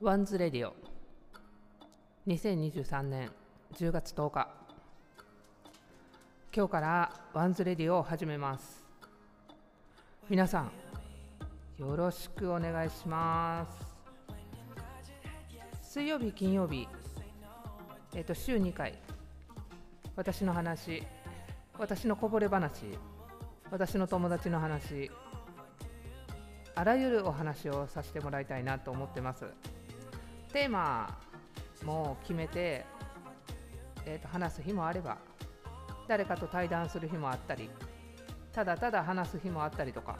Ones Radio。2023年10月10日。今日から Ones Radio を始めます。皆さんよろしくお願いします。水曜日金曜日。えっ、と週2回。私の話。私のこぼれ話。私の友達の話。あらゆるお話をさせてもらいたいなと思ってます。テーマも決めて、えー、と話す日もあれば誰かと対談する日もあったりただただ話す日もあったりとか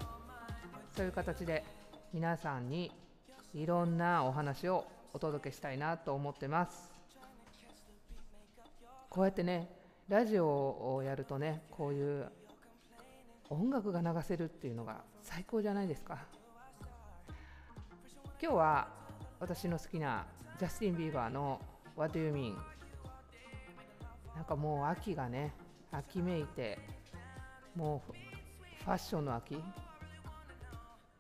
そういう形で皆さんにいろんなお話をお届けしたいなと思ってます。こうやってねラジオをやるとねこういう音楽が流せるっていうのが最高じゃないですか。今日は私の好きなジャスティン・ビーバーの What Do You Mean なんかもう秋がね秋めいてもうファッションの秋。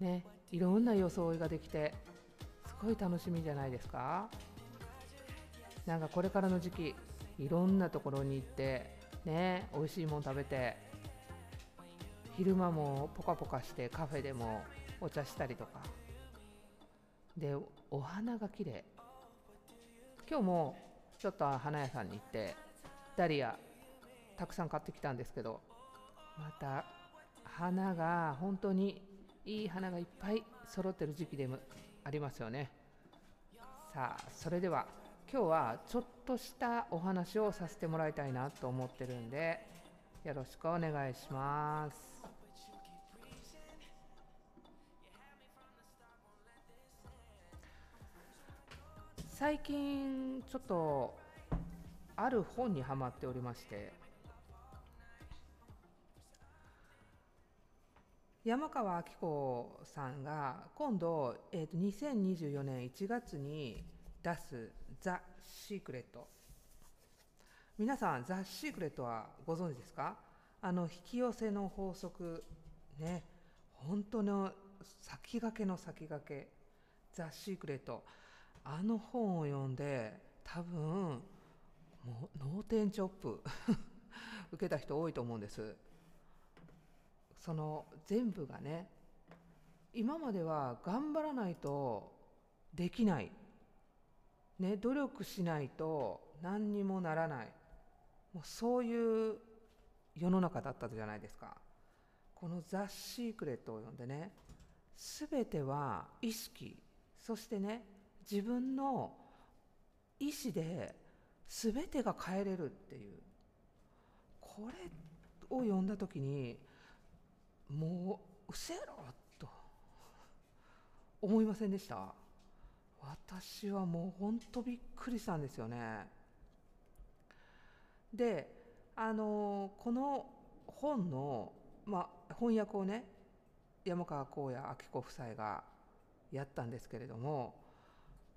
ねいろんな装いができてすごい楽しみじゃないですか。なんかこれからの時期いろんなところに行ってね美味しいもん食べて昼間もポカポカしてカフェでもお茶したりとか。でお花が綺麗。今日もちょっと花屋さんに行ってダリアたくさん買ってきたんですけどまた花が本当にいい花がいっぱい揃ってる時期でもありますよね。さあそれでは今日はちょっとしたお話をさせてもらいたいなと思ってるんでよろしくお願いします。最近ちょっとある本にはまっておりまして。山川明子さんが今度、えー、と2024年1月に出す「ザ・シークレット」皆さんザ・シークレットはご存知ですか？あの引き寄せの法則ね。本当の先駆けの先駆け。ザ・シークレット。あの本を読んで多分もう脳天チョップ 受けた人多いと思うんです。その全部がね今までは頑張らないとできない、ね、努力しないと何にもならない。もうそういう世の中だったじゃないですか。この「ザ・シークレット」を読んでね全ては意識。そしてね自分の意思で全てが変えれるっていう。これを読んだ時にもううせろと。思いませんでした？私はもうほんとびっくりしたんですよね。であのこの本の、まあ、翻訳をね山川光也明子夫妻がやったんですけれども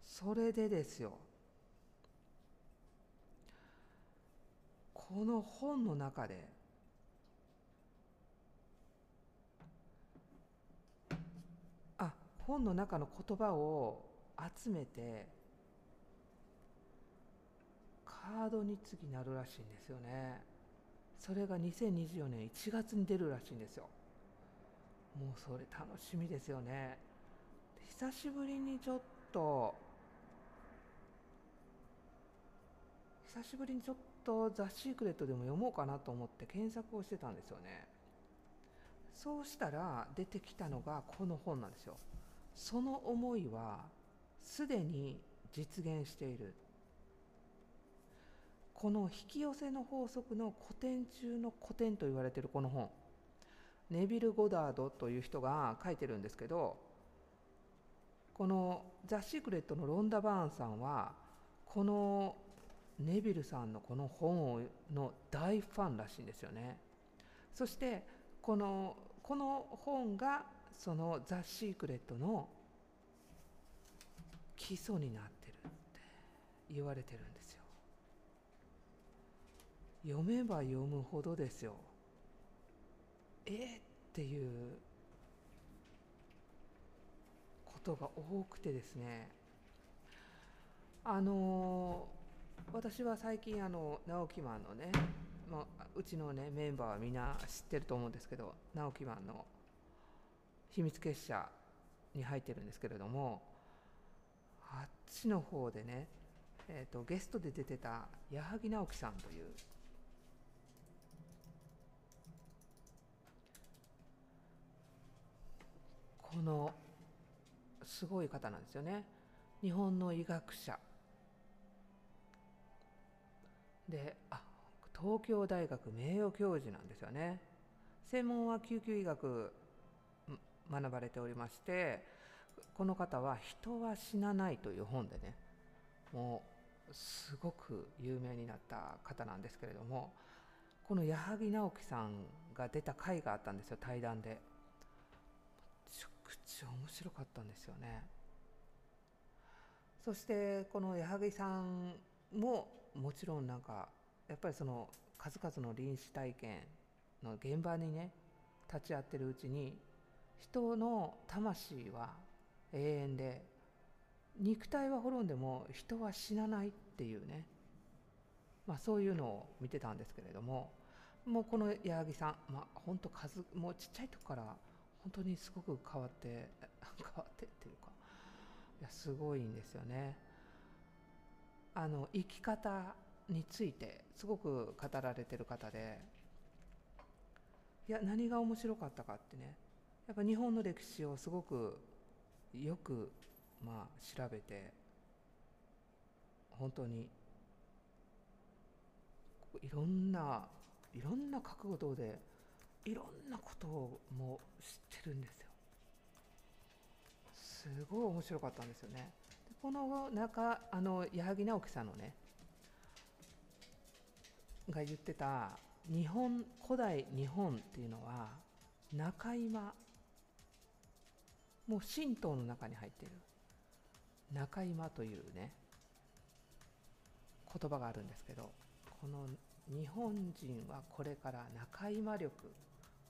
それでですよ。この本の中であ本の中の言葉を集めてカードに次なるらしいんですよね。それが2024年1月に出るらしいんですよ。もうそれ楽しみですよね。久しぶりにちょっと久しぶりにちょっと「ザ・シークレット」でも読もうかなと思って検索をしてたんですよね。そうしたら出てきたのがこの本なんですよ。その思いはすでに実現している。この引き寄せの法則の古典中の古典と言われているこの本。ネビル・ゴダードという人が書いてるんですけどこの「ザ・シークレット」のロンダ・バーンさんはこのネビルさんのこの本の大ファンらしいんですよね。そしてこのこの本がその「ザ・シークレット」の基礎になってるって言われてるんですよ。読めば読むほどですよ。えっていうことが多くてですね。あの私は最近あの直木マンのね、まあ、うちのねメンバーはみんな知ってると思うんですけど直木マンの秘密結社に入ってるんですけれどもあっちの方でね、えーと、ゲストで出てた矢作直樹さんというこのすごい方なんですよね。日本の医学者。であ東京大学名誉教授なんですよね。専門は救急医学学ばれておりましてこの方は「人は死なない」という本でねもうすごく有名になった方なんですけれどもこの矢作直樹さんが出た回があったんですよ対談で。めちゃくちゃ面白かったんですよね。そしてこの矢作さんももちろんなんかやっぱりその数々の臨死体験の現場にね立ち会ってるうちに人の魂は永遠で肉体は滅んでも人は死なないっていうね、まあ、そういうのを見てたんですけれどももうこの矢作さん、まあ、本当数もうちっちゃい時から本当にすごく変わって変わってっていうかいやすごいんですよね。あの生き方についてすごく語られてる方でいや何が面白かったかってねやっぱ日本の歴史をすごくよくまあ調べて本当にいろんないろんな覚悟でいろんなことをもう知ってるんですよ。すごい面白かったんですよね。この中あの矢作直樹さんのねが言ってた日本古代日本っていうのは中今もう神道の中に入っている中今というね言葉があるんですけどこの日本人はこれから中今力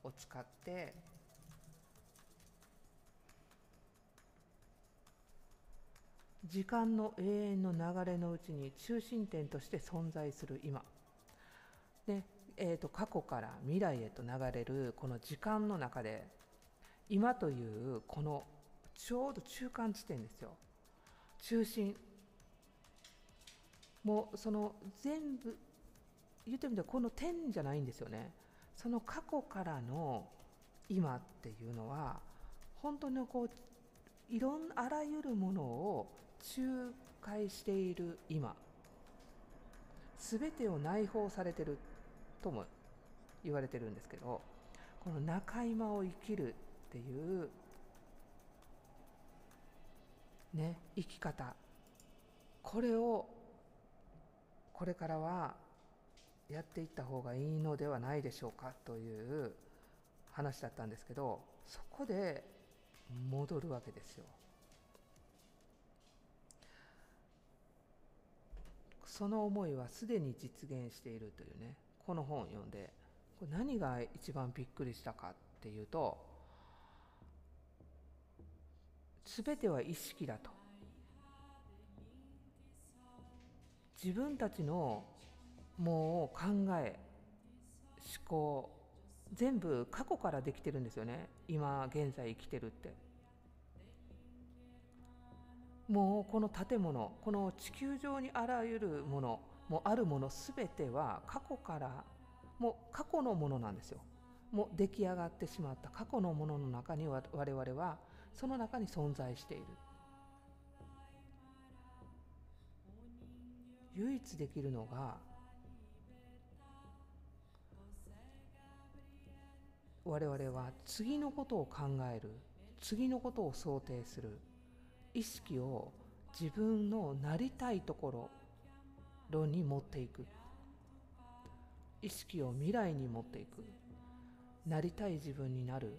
を使って時間の永遠の流れのうちに中心点として存在する今。で、えーと過去から未来へと流れるこの時間の中で今というこのちょうど中間地点ですよ。中心。もうその全部言ってみたらこの点じゃないんですよね。その過去からの今っていうのは本当にこういろんあらゆるものを仲介している今全てを内包されてるとも言われてるんですけどこの中今を生きるっていうね生き方これをこれからはやっていった方がいいのではないでしょうかという話だったんですけどそこで戻るわけですよ。その思いはすでに実現しているというね。この本を読んでこれ何が一番びっくりしたかっていうと全ては意識だと。自分たちのもう考え思考全部過去からできてるんですよね。今現在生きてるって。もうこの建物この地球上にあらゆるものもあるもの全ては過去からもう過去のものなんですよ。もう出来上がってしまった過去のものの中に我々はその中に存在している。唯一できるのが我々は次のことを考える次のことを想定する意識を自分のなりたいところに持っていく。意識を未来に持っていく。なりたい自分になる。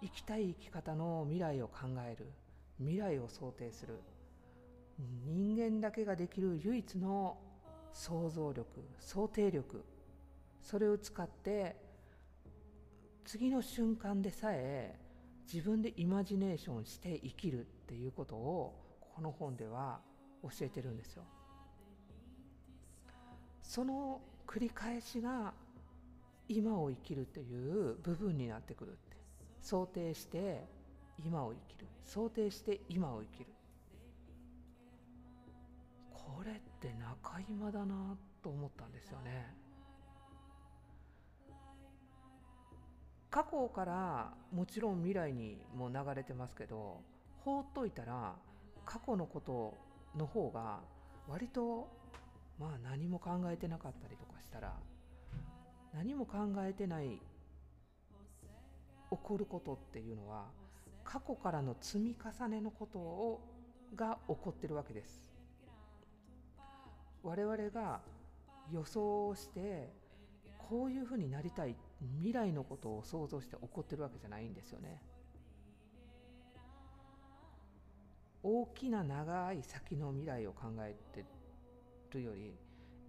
生きたい生き方の未来を考える。未来を想定する。人間だけができる唯一の想像力想定力。それを使って次の瞬間でさえ自分でイマジネーションして生きる。っていうことをこの本では教えてるんですよ。その繰り返しが今を生きるという部分になってくるって。想定して今を生きる。想定して今を生きる。これって中今だなと思ったんですよね。過去からもちろん未来にも流れてますけど放っといたら過去のことの方が割とまあ何も考えてなかったりとかしたら何も考えてない起こることっていうのは過去からの積み重ねのことをが起こってるわけです。我々が予想してこういうふうになりたい未来のことを想像して起こってるわけじゃないんですよね。大きな長い先の未来を考えてるより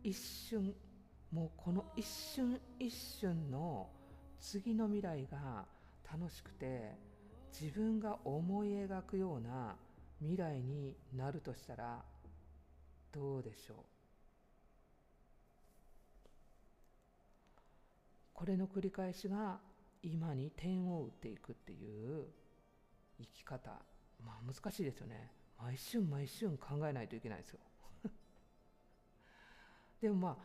一瞬もうこの一瞬一瞬の次の未来が楽しくて自分が思い描くような未来になるとしたらどうでしょう？これの繰り返しが今に点を打っていくっていう生き方。まあ難しいですよね。毎瞬毎瞬考えないといけないですよ。でもまあ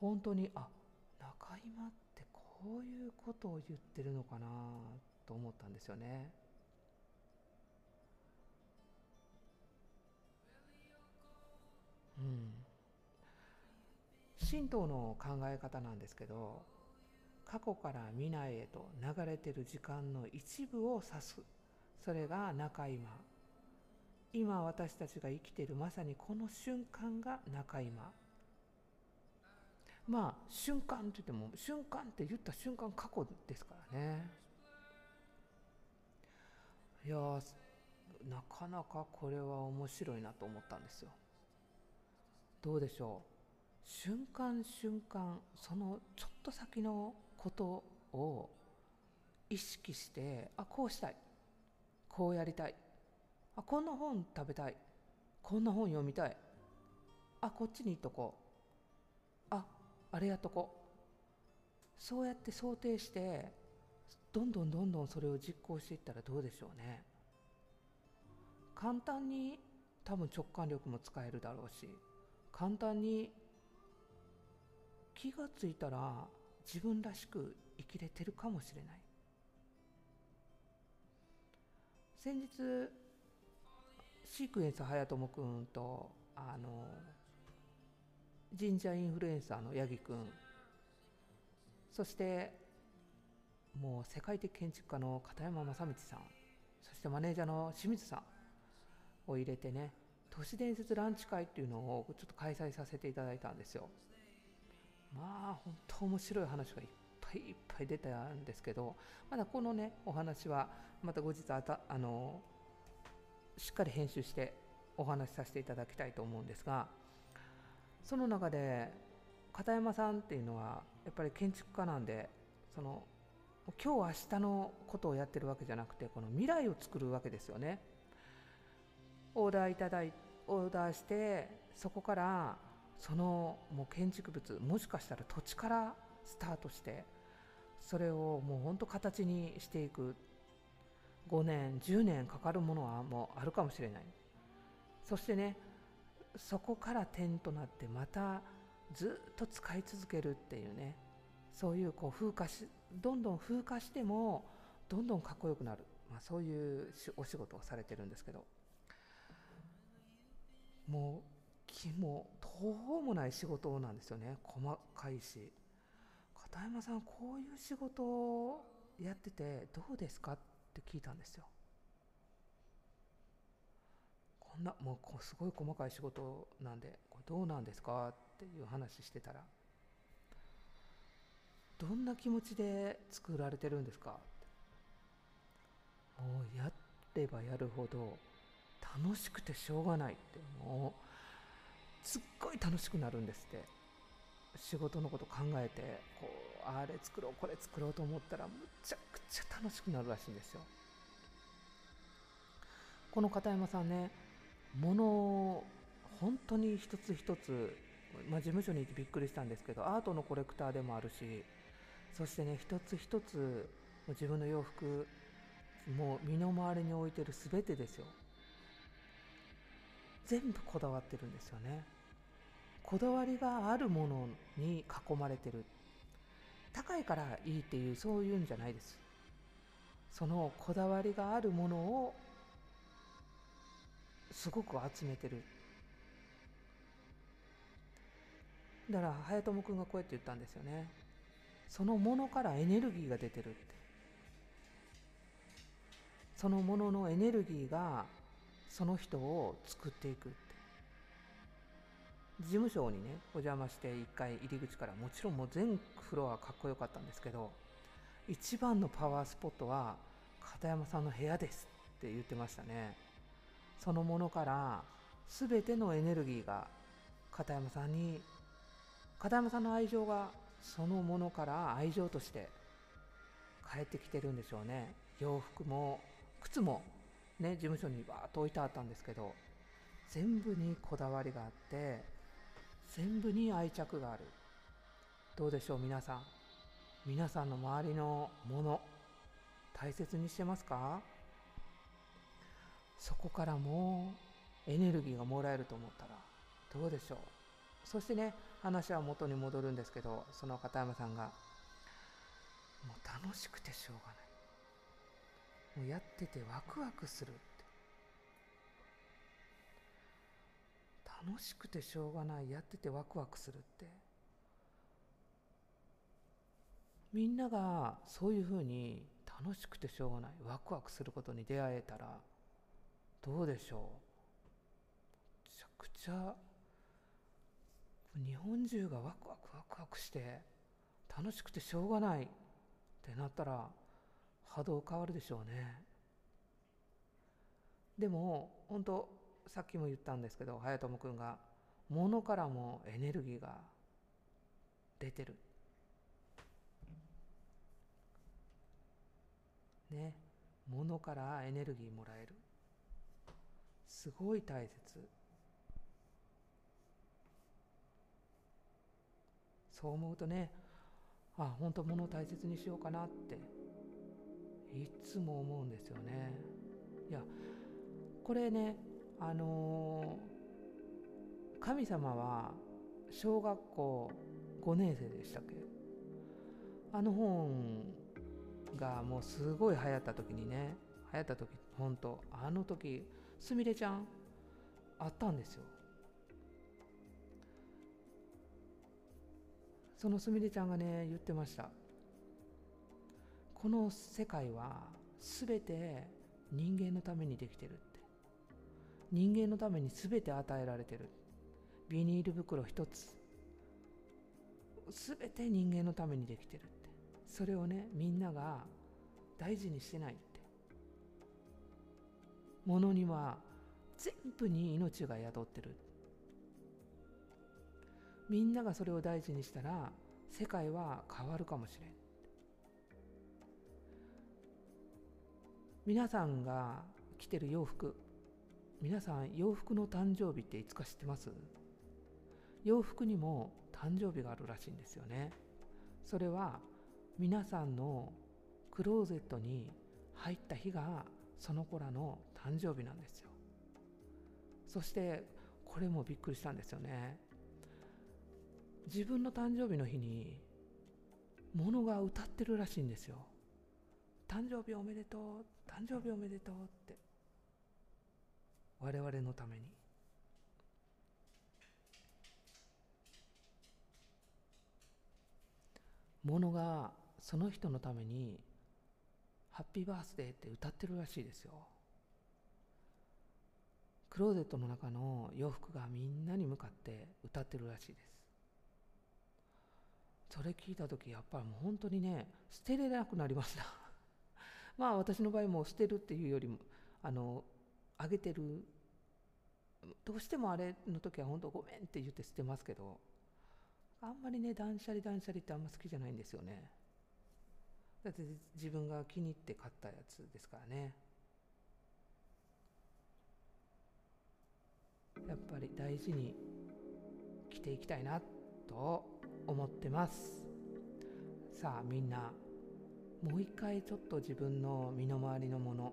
本当にあ中今ってこういうことを言ってるのかなと思ったんですよね。うん。神道の考え方なんですけど過去から未来へと流れてる時間の一部を指す。それが中今今私たちが生きているまさにこの瞬間が中今まあ瞬間って言っても瞬間って言った瞬間過去ですからね。いやなかなかこれは面白いなと思ったんですよ。どうでしょう。瞬間瞬間そのちょっと先のことを意識してあこうしたい。こうやりたい。あこんな本食べたい。こんな本読みたい。あこっちに行っとこう。ああれやっとこう。そうやって想定してどんどんどんどんそれを実行していったらどうでしょうね。簡単に多分直感力も使えるだろうし簡単に気がついたら自分らしく生きれてるかもしれない。先日シークエンス早友くんとあの神社インフルエンサーの八木くんそしてもう世界的建築家の片山正道さんそしてマネージャーの清水さんを入れてね都市伝説ランチ会っていうのをちょっと開催させていただいたんですよ。まあ本当面白い話がいっぱいいっぱい出たんですけどまだこのねお話はまた後日あたあのしっかり編集してお話しさせていただきたいと思うんですがその中で片山さんっていうのはやっぱり建築家なんでその今日明日のことをやってるわけじゃなくてこの未来を作るわけですよね。オーダーいただいオーダーしてそこからそのもう建築物もしかしたら土地からスタートしてそれをもうほんと形にしていく。5年10年かかるものはもうあるかもしれない。そしてねそこから点となってまたずっと使い続けるっていうねそういうこう風化しどんどん風化してもどんどんかっこよくなる、まあ、そういうお仕事をされてるんですけど。もう気も途方もない仕事なんですよね。細かいし。片山さんこういう仕事をやっててどうですかって聞いたんですよ。こんなもうすごい細かい仕事なんでこれどうなんですかっていう話してたらどんな気持ちで作られてるんですかもうやればやるほど楽しくてしょうがないってもうすっごい楽しくなるんですって。仕事のこと考えてこうあれ作ろうこれ作ろうと思ったらむちゃくちゃ楽しくなるらしいんですよ。この片山さんね物本当に一つ一つ、まあ、事務所に行ってびっくりしたんですけどアートのコレクターでもあるしそしてね一つ一つ自分の洋服もう身の回りに置いてる全てですよ。全部こだわってるんですよね。こだわりがあるものに囲まれてる。高いからいいっていうそういうんじゃないです。そのこだわりがあるものをすごく集めてる。だから早友君がこうやって言ったんですよね。そのものからエネルギーが出てるって。そのもののエネルギーがその人を作っていく。って事務所にねお邪魔して1回入り口からもちろんもう全フロアかっこよかったんですけど一番のパワースポットは片山さんの部屋ですって言ってましたね。そのものから全てのエネルギーが片山さんに片山さんの愛情がそのものから愛情として帰ってきてるんでしょうね。洋服も靴もね事務所にバーッと置いてあったんですけど全部にこだわりがあって全部に愛着がある。どうでしょう皆さん。皆さんの周りのもの大切にしてますか？そこからもうエネルギーがもらえると思ったらどうでしょう？そしてね話は元に戻るんですけどその片山さんがもう楽しくてしょうがない。もうやっててワクワクする。楽しくてしょうがないやっててワクワクするって。みんながそういうふうに楽しくてしょうがないワクワクすることに出会えたらどうでしょう。めちゃくちゃ日本中がワクワクワクワクして楽しくてしょうがないってなったら波動変わるでしょうね。でも本当さっきも言ったんですけど早友君が物からもエネルギーが出てる。ね。物からエネルギーもらえる。すごい大切。そう思うとねあ本当物を大切にしようかなっていつも思うんですよね。いやこれねあのー、神様は小学校5年生でしたっけ？あの本がもうすごい流行った時にね流行った時本当あの時すみれちゃんあったんですよ。そのすみれちゃんがね言ってました。この世界は全て人間のためにできてる。人間のために全て与えられてる。ビニール袋一つ。全て人間のためにできてるって。それをねみんなが大事にしてないって。ものには全部に命が宿ってる。みんながそれを大事にしたら世界は変わるかもしれん。皆さんが着てる洋服。皆さん洋服の誕生日っていつか知ってます？洋服にも誕生日があるらしいんですよね。それは皆さんのクローゼットに入った日がその子らの誕生日なんですよ。そしてこれもびっくりしたんですよね。自分の誕生日の日に物が歌ってるらしいんですよ。誕生日おめでとう誕生日おめでとうって。我々のために。物がその人のためにハッピーバースデーって歌ってるらしいですよ。クローゼットの中の洋服がみんなに向かって歌ってるらしいです。それ聞いた時やっぱりもう本当にね捨てれなくなりました。まあ私の場合も捨てるっていうよりもあのあげてる。どうしてもあれの時は本当ごめんって言って捨てますけどあんまりね断捨離断捨離ってあんま好きじゃないんですよね。だって自分が気に入って買ったやつですからね。やっぱり大事に着ていきたいなと思ってます。さあみんなもう一回ちょっと自分の身の回りのもの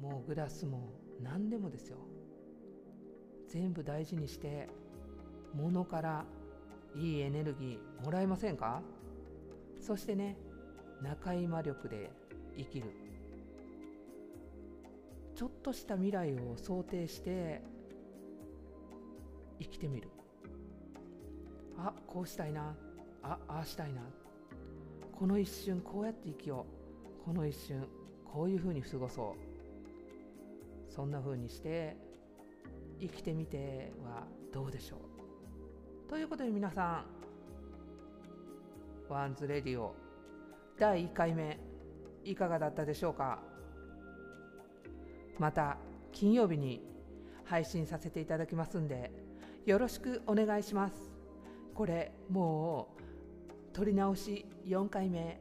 もうグラスも何でもですよ。全部大事にして物からいいエネルギーもらえませんか？そしてね中今力で生きる。ちょっとした未来を想定して生きてみる。あこうしたいな。あああしたいな。この一瞬こうやって生きよう。この一瞬こういうふうに過ごそう。そんなふうにして生きてみてはどうでしょう。ということで皆さん Ones Radio第1回目いかがだったでしょうか。また金曜日に配信させていただきますんでよろしくお願いします。これもう撮り直し4回目。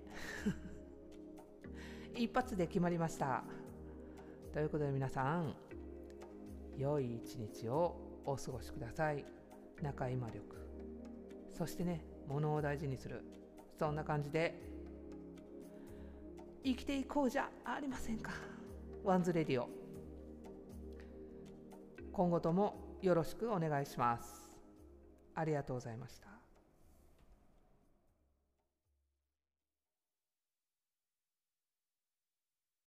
一発で決まりました。ということで皆さん良い一日をお過ごしください。中今力そしてね物を大事にする。そんな感じで生きていこうじゃありませんか。 Ones Radio。今後ともよろしくお願いします。ありがとうございました。